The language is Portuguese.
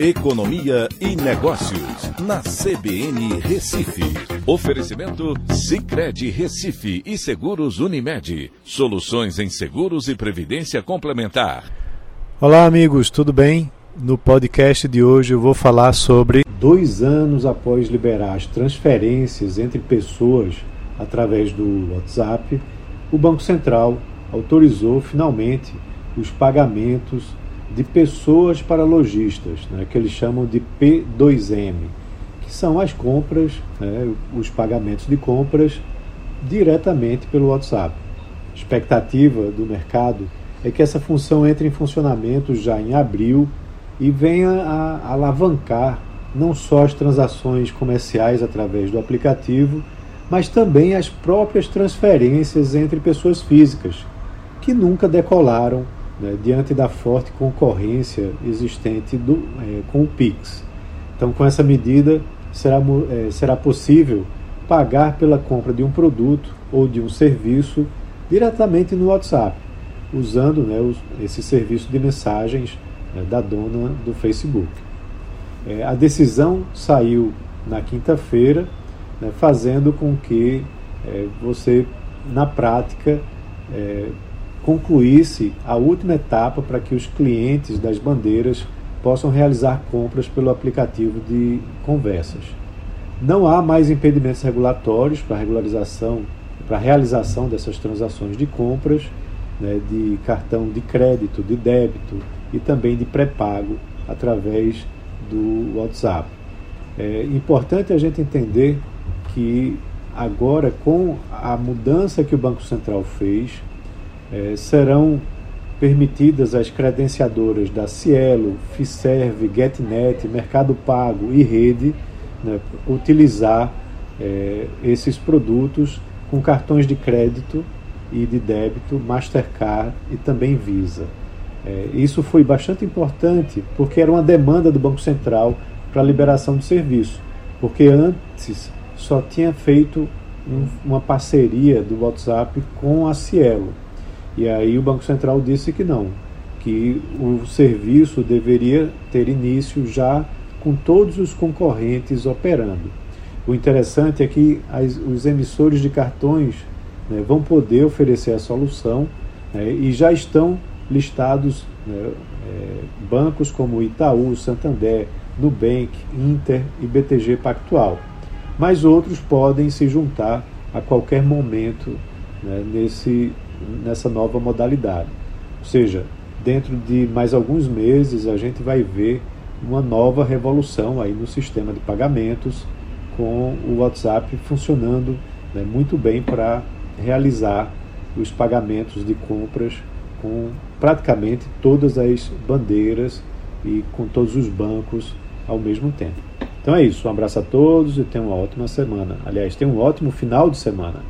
Economia e Negócios, na CBN Recife. Oferecimento Cicred Recife e Seguros Unimed. Soluções em seguros e previdência complementar. Olá, amigos, tudo bem? No podcast de hoje eu vou falar sobre dois anos após liberar as transferências entre pessoas através do WhatsApp, o Banco Central autorizou finalmente os pagamentos de pessoas para lojistas, né, que eles chamam de P2M, que são as compras, né, os pagamentos de compras diretamente pelo WhatsApp. A expectativa do mercado é que essa função entre em funcionamento já em abril e venha a alavancar não só as transações comerciais através do aplicativo, mas também as próprias transferências entre pessoas físicas, que nunca decolaram né, diante da forte concorrência existente do, é, com o PIX. Então, com essa medida, será, é, será possível pagar pela compra de um produto ou de um serviço diretamente no WhatsApp, usando né, os, esse serviço de mensagens né, da dona do Facebook. É, a decisão saiu na quinta-feira, né, fazendo com que é, você, na prática, é, concluísse a última etapa para que os clientes das bandeiras possam realizar compras pelo aplicativo de conversas. Não há mais impedimentos regulatórios para regularização, para a realização dessas transações de compras, né, de cartão de crédito, de débito e também de pré-pago através do WhatsApp. É importante a gente entender que agora, com a mudança que o Banco Central fez, é, serão permitidas as credenciadoras da Cielo, Fiserv, GetNet, Mercado Pago e Rede né, utilizar é, esses produtos com cartões de crédito e de débito, Mastercard e também Visa. É, isso foi bastante importante porque era uma demanda do Banco Central para a liberação do serviço, porque antes só tinha feito um, uma parceria do WhatsApp com a Cielo. E aí o Banco Central disse que não, que o serviço deveria ter início já com todos os concorrentes operando. O interessante é que as, os emissores de cartões né, vão poder oferecer a solução né, e já estão listados né, é, bancos como Itaú, Santander, Nubank, Inter e BTG Pactual. Mas outros podem se juntar a qualquer momento né, nesse nessa nova modalidade. Ou seja, dentro de mais alguns meses a gente vai ver uma nova revolução aí no sistema de pagamentos com o WhatsApp funcionando né, muito bem para realizar os pagamentos de compras com praticamente todas as bandeiras e com todos os bancos ao mesmo tempo. Então é isso, um abraço a todos e tenham uma ótima semana. Aliás, tenham um ótimo final de semana.